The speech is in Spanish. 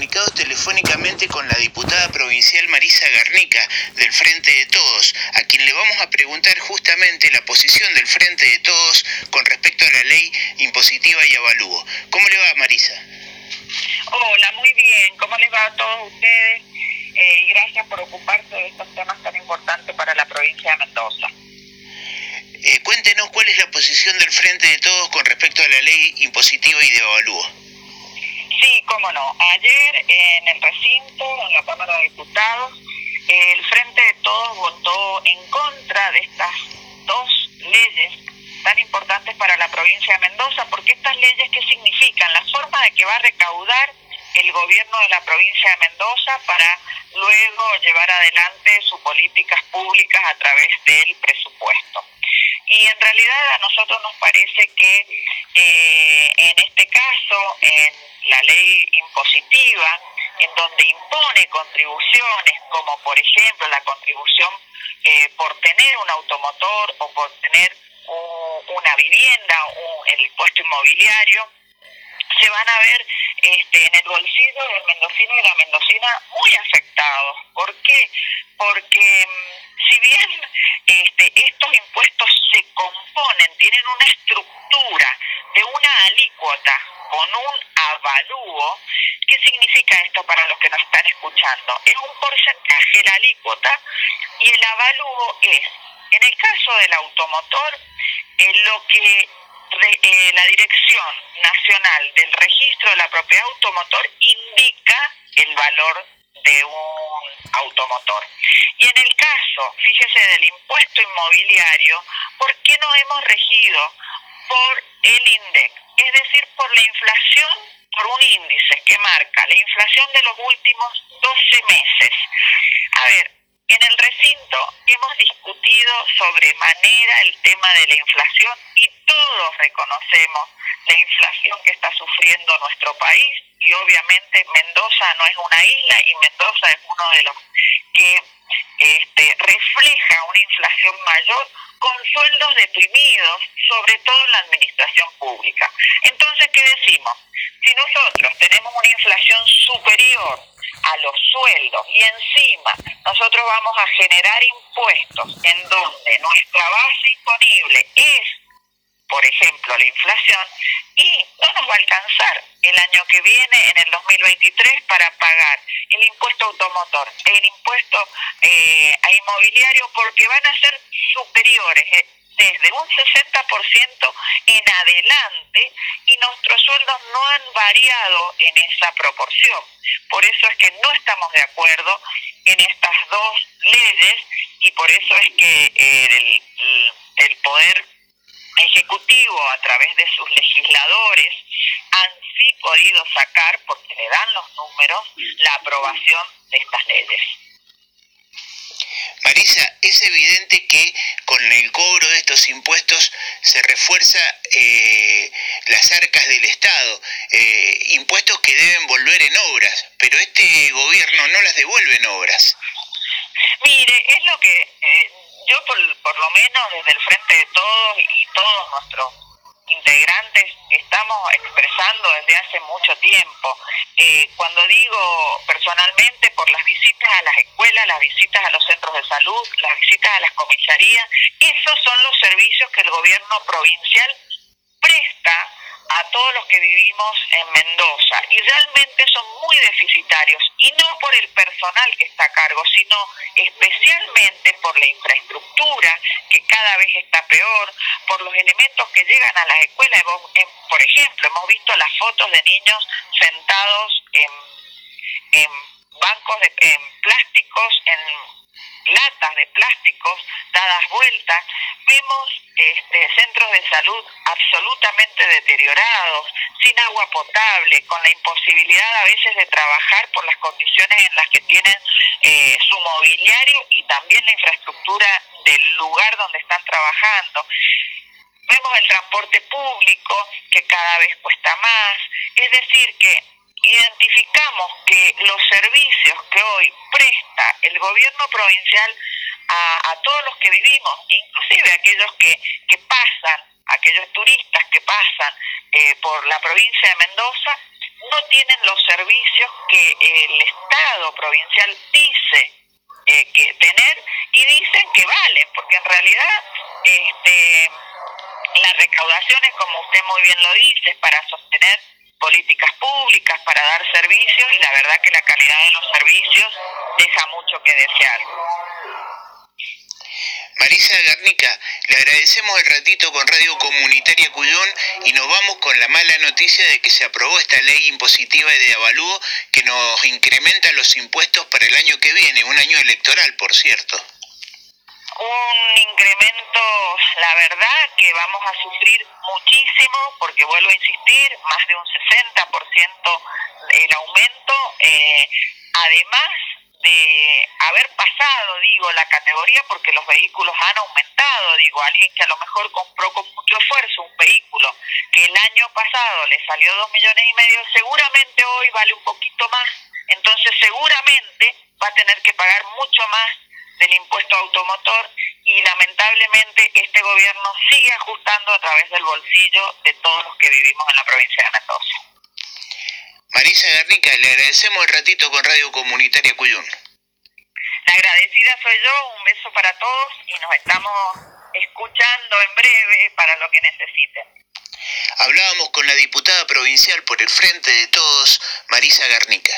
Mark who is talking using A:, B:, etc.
A: comunicados telefónicamente con la diputada provincial Marisa Garnica del Frente de Todos, a quien le vamos a preguntar justamente la posición del Frente de Todos con respecto a la ley impositiva y avalúo. ¿Cómo le va, Marisa?
B: Hola, muy bien. ¿Cómo les va a todos ustedes? Eh, y gracias por ocuparse de estos temas tan importantes para la provincia de Mendoza.
A: Eh, cuéntenos cuál es la posición del Frente de Todos con respecto a la ley impositiva y de avalúo.
B: Cómo no. Ayer en el recinto, en la Cámara de Diputados, el Frente de Todos votó en contra de estas dos leyes tan importantes para la provincia de Mendoza, porque estas leyes, ¿qué significan? La forma de que va a recaudar el gobierno de la provincia de Mendoza para luego llevar adelante sus políticas públicas a través del presupuesto. Y en realidad a nosotros nos parece que eh, en este caso, en la ley impositiva, en donde impone contribuciones, como por ejemplo la contribución eh, por tener un automotor o por tener una vivienda, o el impuesto inmobiliario, se van a ver este, en el bolsillo del mendocino y la mendocina muy afectados. ¿Por qué? Porque mm, si bien este, estos impuestos se componen, tienen una estructura de una alícuota con un avalúo, ¿qué significa esto para los que nos están escuchando? Es un porcentaje la alícuota y el avalúo es, en el caso del automotor, lo que eh, la Dirección Nacional del Registro de la Propiedad Automotor indica el valor de un automotor. Y en el caso, fíjese, del impuesto inmobiliario, ¿por qué no hemos regido por el INDEC? Es decir, por la inflación, por un índice que marca la inflación de los últimos 12 meses. A ver, en el recinto hemos discutido sobremanera el tema de la inflación y todos reconocemos la inflación que está sufriendo nuestro país y obviamente Mendoza no es una isla y Mendoza es uno de los que este, refleja una inflación mayor con sueldos deprimidos, sobre todo en la administración pública. Entonces, ¿qué decimos? Si nosotros tenemos una inflación superior a los sueldos y encima nosotros vamos a generar impuestos en donde nuestra base imponible es, por ejemplo, la inflación, y no nos va a alcanzar el año que viene, en el 2023, para pagar el impuesto automotor, el impuesto eh, a inmobiliario, porque van a ser superiores. Eh, desde un 60% en adelante y nuestros sueldos no han variado en esa proporción. Por eso es que no estamos de acuerdo en estas dos leyes y por eso es que el, el Poder Ejecutivo a través de sus legisladores han sí podido sacar, porque le dan los números, la aprobación de estas leyes.
A: Marisa, es evidente que con el cobro de estos impuestos se refuerza eh, las arcas del Estado, eh, impuestos que deben volver en obras, pero este gobierno no las devuelve en obras.
B: Mire, es lo que eh, yo por, por lo menos desde el frente de todos y todos nuestros integrantes estamos expresando desde hace mucho tiempo. Eh, cuando digo personalmente por las visitas a las escuelas, las visitas a los centros de salud, las visitas a las comisarías, esos son los servicios que el gobierno provincial presta a todos los que vivimos en Mendoza y realmente son muy deficitarios y no por el personal que está a cargo, sino especialmente por la infraestructura que cada vez está peor, por los elementos que llegan a las escuelas. Por ejemplo, hemos visto las fotos de niños sentados en, en bancos de en plásticos, en latas de plásticos dadas vueltas, vemos este, centros de salud absolutamente deteriorados, sin agua potable, con la imposibilidad a veces de trabajar por las condiciones en las que tienen eh, su mobiliario y también la infraestructura del lugar donde están trabajando. Vemos el transporte público que cada vez cuesta más, es decir, que identificamos que los servicios que hoy presta el gobierno provincial a, todos los que vivimos, inclusive aquellos que, que pasan, aquellos turistas que pasan eh, por la provincia de Mendoza, no tienen los servicios que el Estado provincial dice eh, que tener y dicen que valen, porque en realidad este, las recaudaciones, como usted muy bien lo dice, es para sostener políticas públicas, para dar servicios y la verdad que la calidad de los servicios deja mucho que desear.
A: Marisa Garnica, le agradecemos el ratito con Radio Comunitaria Cuyón y nos vamos con la mala noticia de que se aprobó esta ley impositiva de avalúo que nos incrementa los impuestos para el año que viene, un año electoral, por cierto.
B: Un incremento, la verdad, que vamos a sufrir muchísimo, porque vuelvo a insistir, más de un 60% el aumento. Eh, además, de haber pasado, digo, la categoría porque los vehículos han aumentado, digo, alguien que a lo mejor compró con mucho esfuerzo un vehículo que el año pasado le salió dos millones y medio, seguramente hoy vale un poquito más, entonces seguramente va a tener que pagar mucho más del impuesto automotor y lamentablemente este gobierno sigue ajustando a través del bolsillo de todos los que vivimos en la provincia de Mendoza.
A: Marisa Garnica, le agradecemos el ratito con Radio Comunitaria Cuyún.
B: La agradecida soy yo, un beso para todos y nos estamos escuchando en breve para lo que necesiten.
A: Hablábamos con la diputada provincial por el Frente de Todos, Marisa Garnica.